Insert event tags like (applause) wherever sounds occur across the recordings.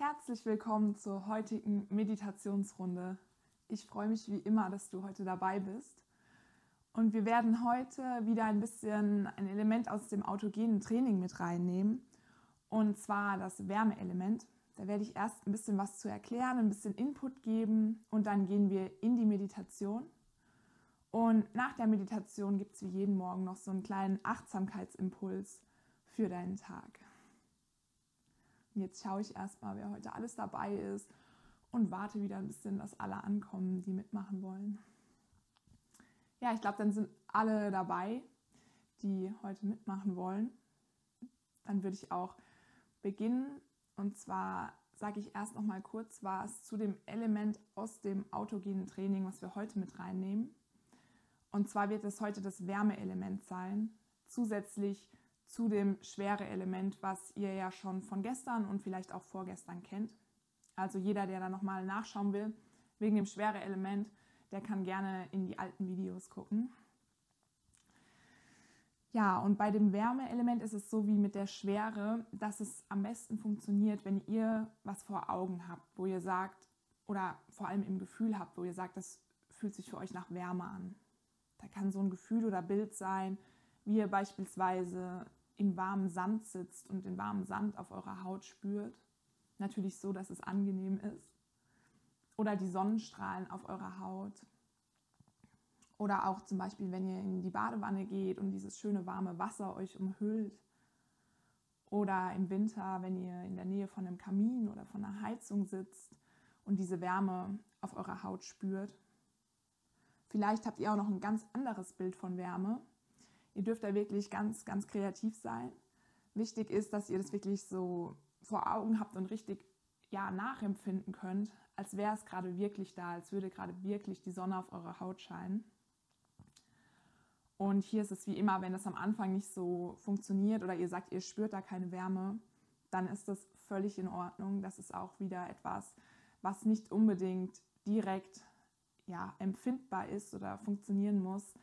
Herzlich willkommen zur heutigen Meditationsrunde. Ich freue mich wie immer, dass du heute dabei bist. Und wir werden heute wieder ein bisschen ein Element aus dem autogenen Training mit reinnehmen. Und zwar das Wärmeelement. Da werde ich erst ein bisschen was zu erklären, ein bisschen Input geben und dann gehen wir in die Meditation. Und nach der Meditation gibt es wie jeden Morgen noch so einen kleinen Achtsamkeitsimpuls für deinen Tag. Jetzt schaue ich erstmal, wer heute alles dabei ist und warte wieder ein bisschen, dass alle ankommen, die mitmachen wollen. Ja, ich glaube, dann sind alle dabei, die heute mitmachen wollen. Dann würde ich auch beginnen. Und zwar sage ich erst noch mal kurz was zu dem Element aus dem autogenen Training, was wir heute mit reinnehmen. Und zwar wird es heute das Wärmeelement sein, zusätzlich zu dem schwere Element, was ihr ja schon von gestern und vielleicht auch vorgestern kennt. Also jeder, der da nochmal nachschauen will, wegen dem schwere Element, der kann gerne in die alten Videos gucken. Ja, und bei dem Wärmeelement ist es so wie mit der Schwere, dass es am besten funktioniert, wenn ihr was vor Augen habt, wo ihr sagt, oder vor allem im Gefühl habt, wo ihr sagt, das fühlt sich für euch nach Wärme an. Da kann so ein Gefühl oder Bild sein, wie ihr beispielsweise im warmen Sand sitzt und den warmen Sand auf eurer Haut spürt. Natürlich so, dass es angenehm ist. Oder die Sonnenstrahlen auf eurer Haut. Oder auch zum Beispiel, wenn ihr in die Badewanne geht und dieses schöne warme Wasser euch umhüllt. Oder im Winter, wenn ihr in der Nähe von einem Kamin oder von einer Heizung sitzt und diese Wärme auf eurer Haut spürt. Vielleicht habt ihr auch noch ein ganz anderes Bild von Wärme, Ihr dürft da wirklich ganz, ganz kreativ sein. Wichtig ist, dass ihr das wirklich so vor Augen habt und richtig ja, nachempfinden könnt, als wäre es gerade wirklich da, als würde gerade wirklich die Sonne auf eure Haut scheinen. Und hier ist es wie immer, wenn es am Anfang nicht so funktioniert oder ihr sagt, ihr spürt da keine Wärme, dann ist das völlig in Ordnung. Das ist auch wieder etwas, was nicht unbedingt direkt ja, empfindbar ist oder funktionieren muss,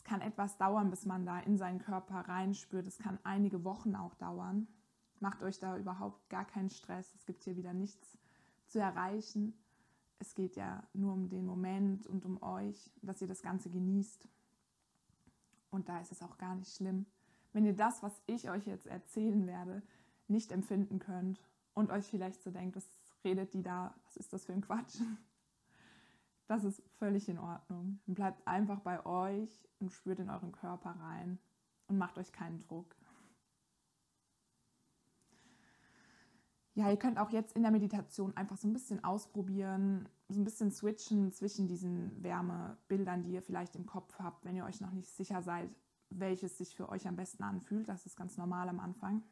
es kann etwas dauern, bis man da in seinen Körper reinspürt. Es kann einige Wochen auch dauern. Macht euch da überhaupt gar keinen Stress. Es gibt hier wieder nichts zu erreichen. Es geht ja nur um den Moment und um euch, dass ihr das Ganze genießt. Und da ist es auch gar nicht schlimm, wenn ihr das, was ich euch jetzt erzählen werde, nicht empfinden könnt und euch vielleicht so denkt, was redet die da, was ist das für ein Quatsch? (laughs) Das ist völlig in Ordnung. Bleibt einfach bei euch und spürt in euren Körper rein und macht euch keinen Druck. Ja, ihr könnt auch jetzt in der Meditation einfach so ein bisschen ausprobieren, so ein bisschen switchen zwischen diesen Wärmebildern, die ihr vielleicht im Kopf habt, wenn ihr euch noch nicht sicher seid, welches sich für euch am besten anfühlt. Das ist ganz normal am Anfang.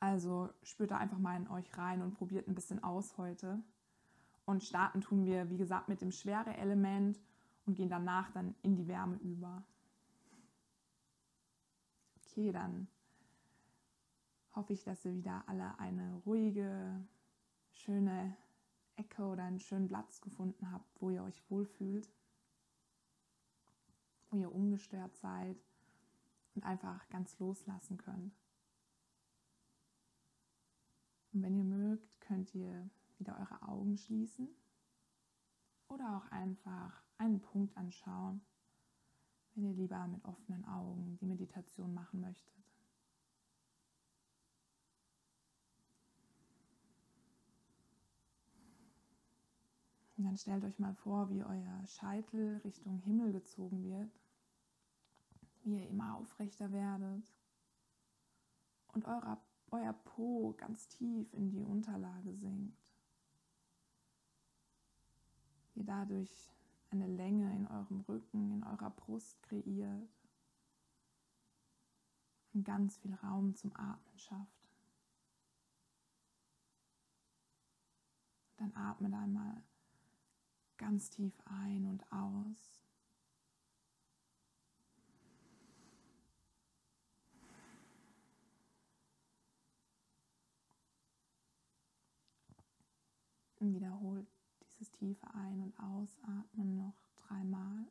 Also spürt da einfach mal in euch rein und probiert ein bisschen aus heute. Und starten tun wir, wie gesagt, mit dem schwere Element und gehen danach dann in die Wärme über. Okay, dann hoffe ich, dass ihr wieder alle eine ruhige, schöne Ecke oder einen schönen Platz gefunden habt, wo ihr euch wohlfühlt, wo ihr ungestört seid und einfach ganz loslassen könnt. Und wenn ihr mögt, könnt ihr wieder eure Augen schließen oder auch einfach einen Punkt anschauen, wenn ihr lieber mit offenen Augen die Meditation machen möchtet. Und dann stellt euch mal vor, wie euer Scheitel Richtung Himmel gezogen wird, wie ihr immer aufrechter werdet und euer, euer Po ganz tief in die Unterlage sinkt ihr dadurch eine Länge in eurem Rücken, in eurer Brust kreiert und ganz viel Raum zum Atmen schafft. Dann atmet einmal ganz tief ein und aus. Und wiederholt tief ein- und ausatmen noch dreimal.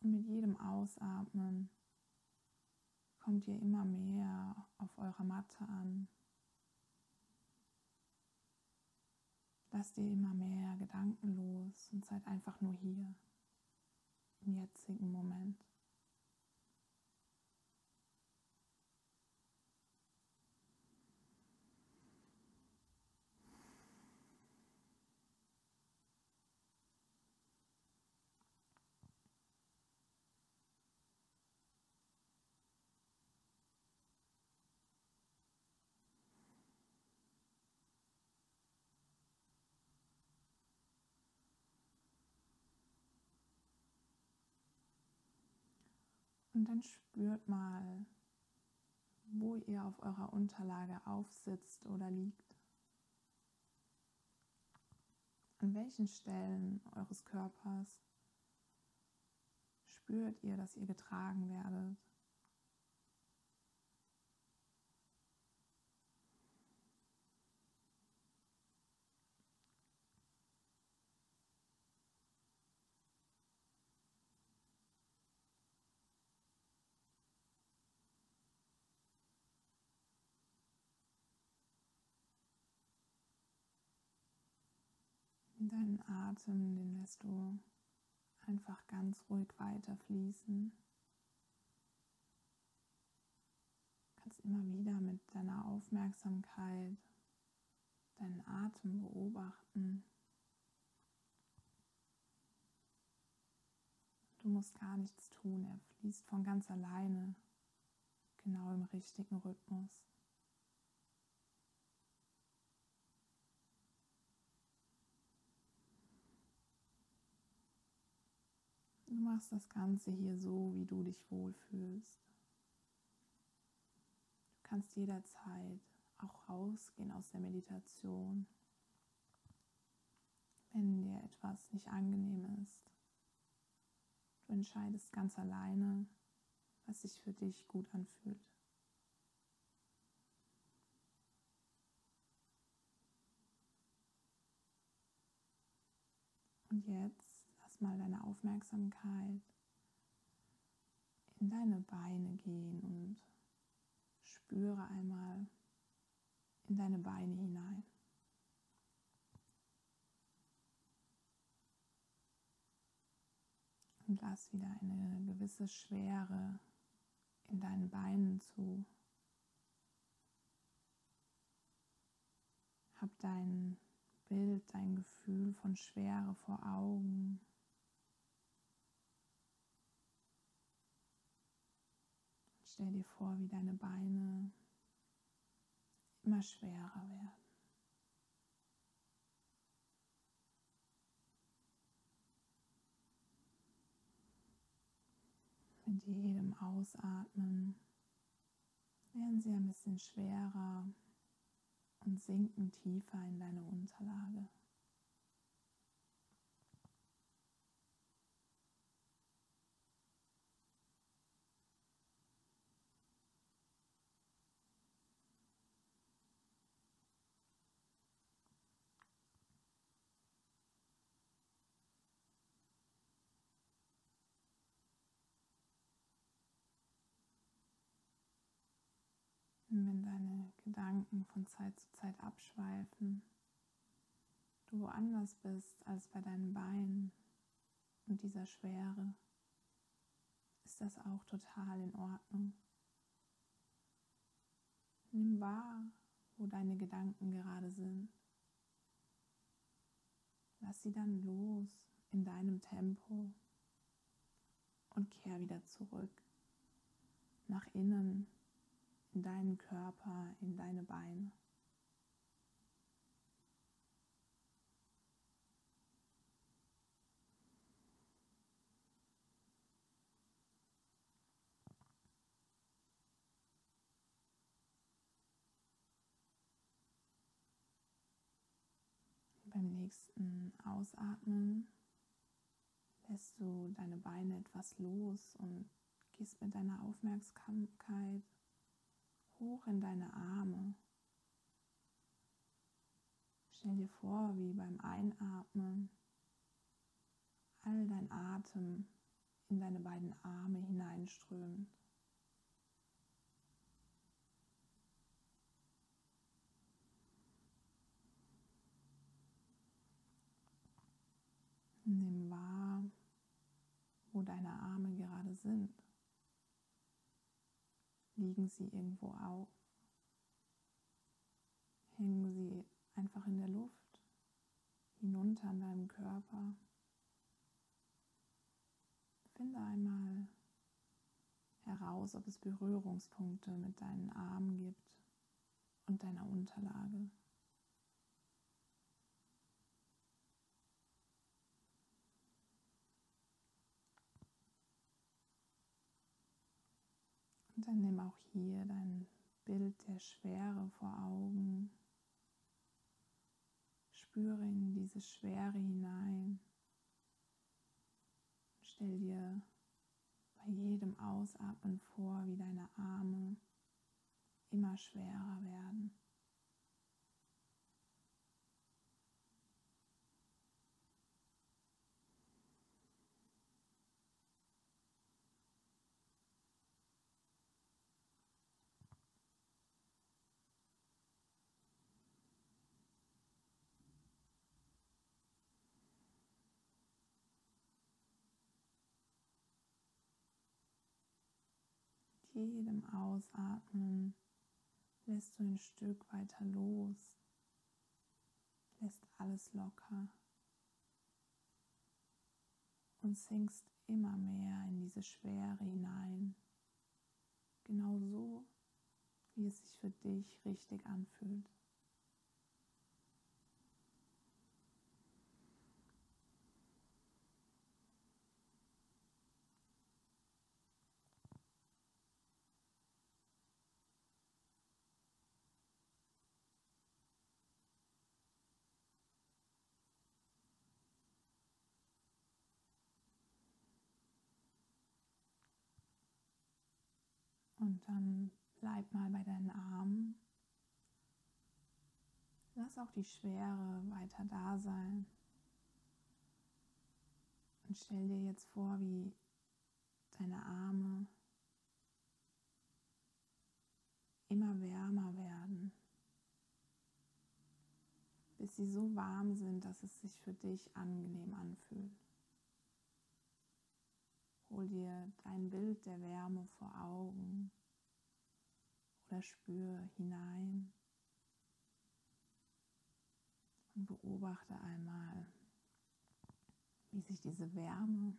Und mit jedem Ausatmen kommt ihr immer mehr auf eurer Matte an. Lasst ihr immer mehr Gedanken los und seid einfach nur hier, im jetzigen Moment. Und dann spürt mal, wo ihr auf eurer Unterlage aufsitzt oder liegt. An welchen Stellen eures Körpers spürt ihr, dass ihr getragen werdet? Deinen Atem, den lässt du einfach ganz ruhig weiter fließen. Du kannst immer wieder mit deiner Aufmerksamkeit deinen Atem beobachten. Du musst gar nichts tun, er fließt von ganz alleine, genau im richtigen Rhythmus. Du machst das Ganze hier so, wie du dich wohlfühlst. Du kannst jederzeit auch rausgehen aus der Meditation, wenn dir etwas nicht angenehm ist. Du entscheidest ganz alleine, was sich für dich gut anfühlt. Und jetzt mal deine Aufmerksamkeit in deine Beine gehen und spüre einmal in deine Beine hinein. Und lass wieder eine gewisse Schwere in deinen Beinen zu. Hab dein Bild, dein Gefühl von Schwere vor Augen. Stell dir vor, wie deine Beine immer schwerer werden. Mit jedem Ausatmen werden sie ein bisschen schwerer und sinken tiefer in deine Unterlage. Wenn deine Gedanken von Zeit zu Zeit abschweifen, du woanders bist als bei deinen Beinen und dieser Schwere, ist das auch total in Ordnung. Nimm wahr, wo deine Gedanken gerade sind. Lass sie dann los in deinem Tempo und kehr wieder zurück nach innen in deinen Körper, in deine Beine. Beim nächsten Ausatmen lässt du deine Beine etwas los und gehst mit deiner Aufmerksamkeit hoch in deine Arme. Stell dir vor, wie beim Einatmen all dein Atem in deine beiden Arme hineinströmt. Nimm wahr, wo deine Arme gerade sind. Liegen sie irgendwo auf? Hängen sie einfach in der Luft, hinunter an deinem Körper? Finde einmal heraus, ob es Berührungspunkte mit deinen Armen gibt und deiner Unterlage. Dann nimm auch hier dein Bild der Schwere vor Augen. Spüre in diese Schwere hinein. Stell dir bei jedem Ausatmen vor, wie deine Arme immer schwerer werden. Jedem Ausatmen lässt du ein Stück weiter los, lässt alles locker und sinkst immer mehr in diese Schwere hinein, genau so, wie es sich für dich richtig anfühlt. Und dann bleib mal bei deinen Armen. Lass auch die Schwere weiter da sein. Und stell dir jetzt vor, wie deine Arme immer wärmer werden, bis sie so warm sind, dass es sich für dich angenehm anfühlt. Hol dir dein Bild der Wärme vor Augen oder spür hinein und beobachte einmal, wie sich diese Wärme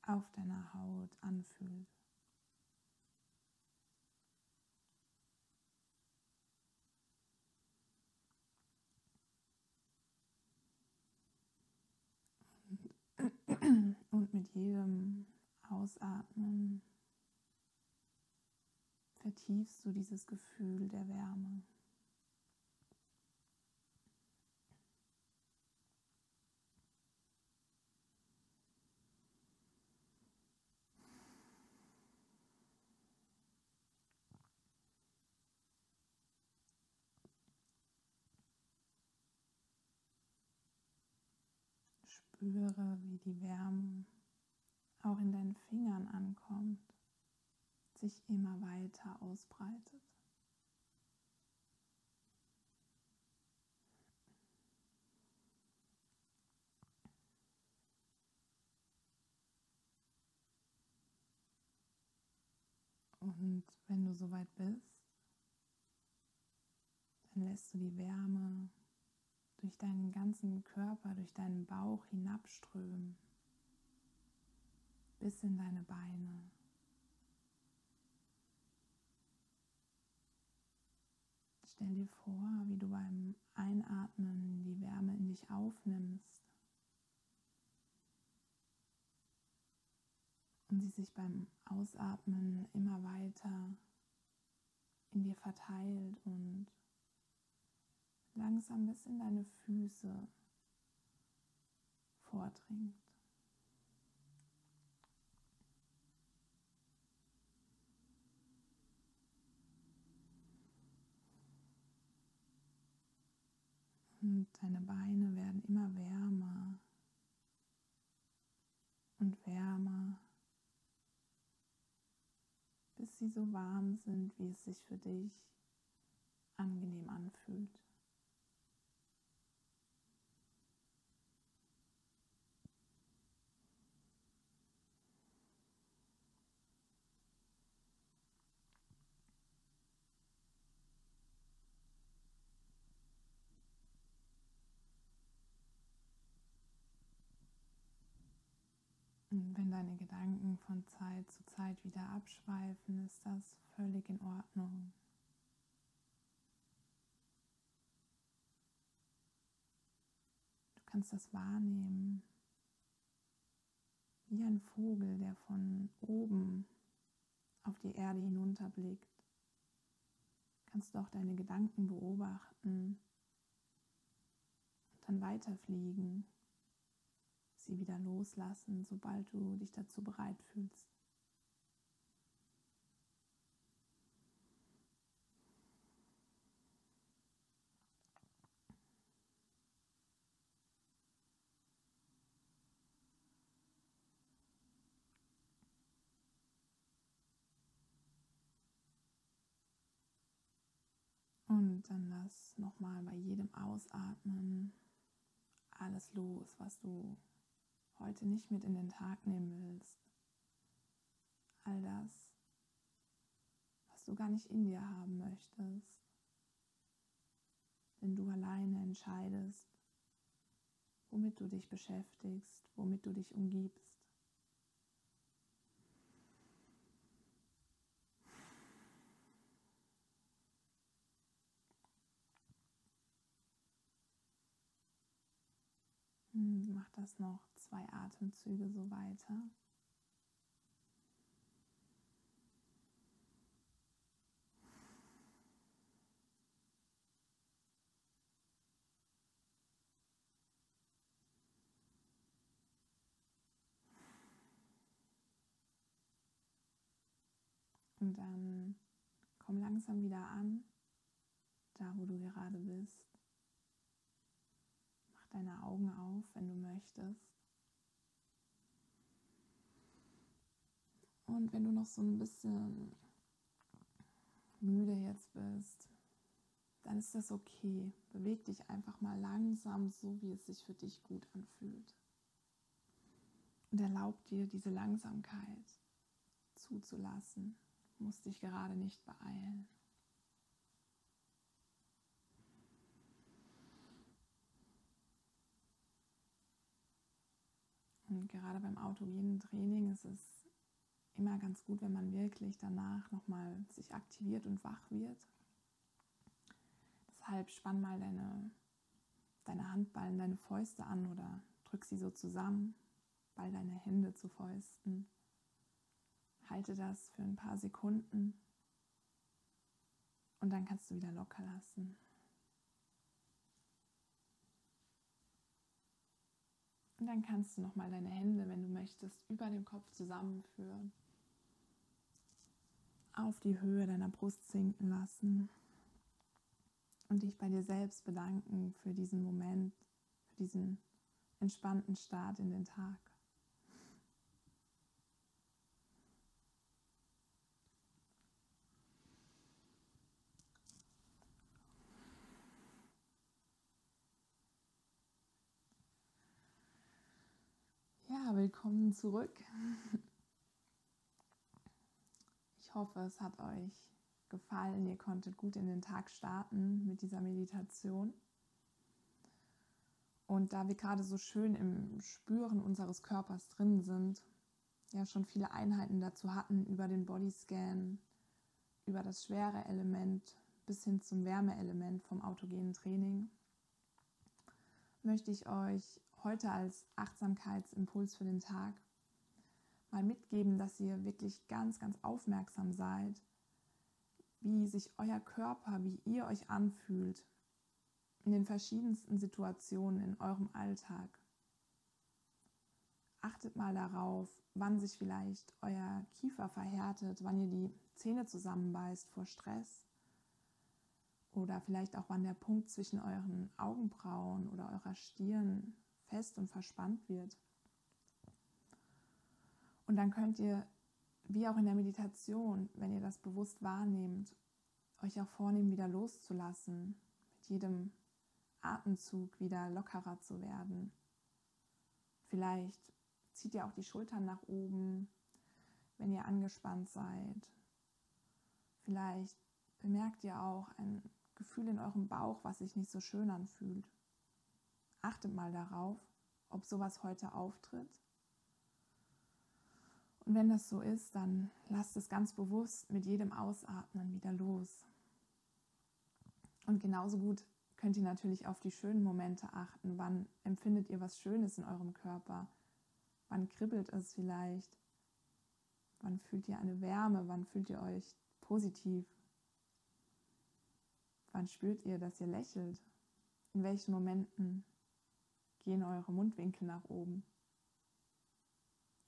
auf deiner Haut anfühlt. Mit jedem Ausatmen vertiefst du dieses Gefühl der Wärme. Spüre, wie die Wärme auch in deinen Fingern ankommt, sich immer weiter ausbreitet. Und wenn du soweit bist, dann lässt du die Wärme durch deinen ganzen Körper, durch deinen Bauch hinabströmen, bis in deine Beine. Stell dir vor, wie du beim Einatmen die Wärme in dich aufnimmst und sie sich beim Ausatmen immer weiter in dir verteilt und langsam bis in deine Füße vordringt. Und deine Beine werden immer wärmer und wärmer, bis sie so warm sind, wie es sich für dich angenehm anfühlt. Und wenn deine Gedanken von Zeit zu Zeit wieder abschweifen, ist das völlig in Ordnung. Du kannst das wahrnehmen, wie ein Vogel, der von oben auf die Erde hinunterblickt. Kannst du auch deine Gedanken beobachten und dann weiterfliegen sie wieder loslassen, sobald du dich dazu bereit fühlst. Und dann lass nochmal bei jedem Ausatmen alles los, was du heute nicht mit in den Tag nehmen willst. All das, was du gar nicht in dir haben möchtest. Wenn du alleine entscheidest, womit du dich beschäftigst, womit du dich umgibst. Mach das noch zwei Atemzüge so weiter. Und dann komm langsam wieder an, da wo du gerade bist deine Augen auf, wenn du möchtest. Und wenn du noch so ein bisschen müde jetzt bist, dann ist das okay. Beweg dich einfach mal langsam, so wie es sich für dich gut anfühlt. Und erlaub dir diese Langsamkeit zuzulassen. Musst dich gerade nicht beeilen. Und gerade beim autogenen Training ist es immer ganz gut, wenn man wirklich danach nochmal sich aktiviert und wach wird. Deshalb spann mal deine, deine Handballen, deine Fäuste an oder drück sie so zusammen, ball deine Hände zu Fäusten. Halte das für ein paar Sekunden und dann kannst du wieder locker lassen. Und dann kannst du nochmal deine Hände, wenn du möchtest, über dem Kopf zusammenführen. Auf die Höhe deiner Brust sinken lassen. Und dich bei dir selbst bedanken für diesen Moment, für diesen entspannten Start in den Tag. Willkommen zurück. Ich hoffe, es hat euch gefallen. Ihr konntet gut in den Tag starten mit dieser Meditation. Und da wir gerade so schön im Spüren unseres Körpers drin sind, ja schon viele Einheiten dazu hatten über den Bodyscan, über das schwere Element bis hin zum Wärmeelement vom autogenen Training, möchte ich euch heute als Achtsamkeitsimpuls für den Tag mal mitgeben, dass ihr wirklich ganz, ganz aufmerksam seid, wie sich euer Körper, wie ihr euch anfühlt in den verschiedensten Situationen in eurem Alltag. Achtet mal darauf, wann sich vielleicht euer Kiefer verhärtet, wann ihr die Zähne zusammenbeißt vor Stress oder vielleicht auch wann der Punkt zwischen euren Augenbrauen oder eurer Stirn fest und verspannt wird. Und dann könnt ihr, wie auch in der Meditation, wenn ihr das bewusst wahrnehmt, euch auch vornehmen, wieder loszulassen, mit jedem Atemzug wieder lockerer zu werden. Vielleicht zieht ihr auch die Schultern nach oben, wenn ihr angespannt seid. Vielleicht bemerkt ihr auch ein Gefühl in eurem Bauch, was sich nicht so schön anfühlt. Achtet mal darauf, ob sowas heute auftritt. Und wenn das so ist, dann lasst es ganz bewusst mit jedem Ausatmen wieder los. Und genauso gut könnt ihr natürlich auf die schönen Momente achten. Wann empfindet ihr was Schönes in eurem Körper? Wann kribbelt es vielleicht? Wann fühlt ihr eine Wärme? Wann fühlt ihr euch positiv? Wann spürt ihr, dass ihr lächelt? In welchen Momenten gehen eure Mundwinkel nach oben?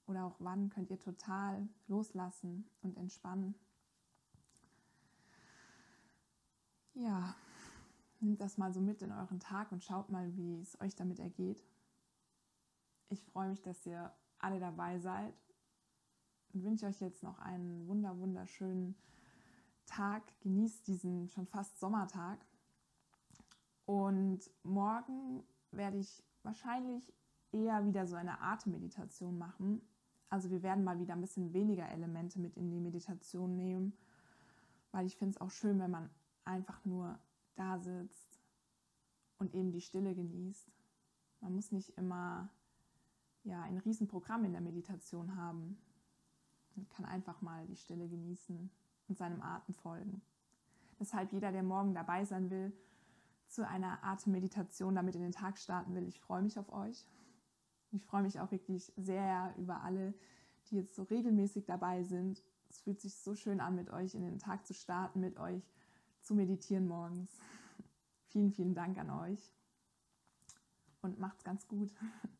Oder auch wann könnt ihr total loslassen und entspannen? Ja, nehmt das mal so mit in euren Tag und schaut mal, wie es euch damit ergeht. Ich freue mich, dass ihr alle dabei seid und wünsche euch jetzt noch einen wunder wunderschönen Tag. Genießt diesen schon fast Sommertag. Und morgen werde ich wahrscheinlich eher wieder so eine Atemmeditation machen. Also wir werden mal wieder ein bisschen weniger Elemente mit in die Meditation nehmen, weil ich finde es auch schön, wenn man einfach nur da sitzt und eben die Stille genießt. Man muss nicht immer ja, ein Riesenprogramm in der Meditation haben. Man kann einfach mal die Stille genießen und seinem Atem folgen. Deshalb jeder, der morgen dabei sein will, zu einer Atemmeditation damit in den Tag starten will, ich freue mich auf euch. Ich freue mich auch wirklich sehr über alle, die jetzt so regelmäßig dabei sind. Es fühlt sich so schön an, mit euch in den Tag zu starten, mit euch zu meditieren morgens. (laughs) vielen, vielen Dank an euch und macht's ganz gut. (laughs)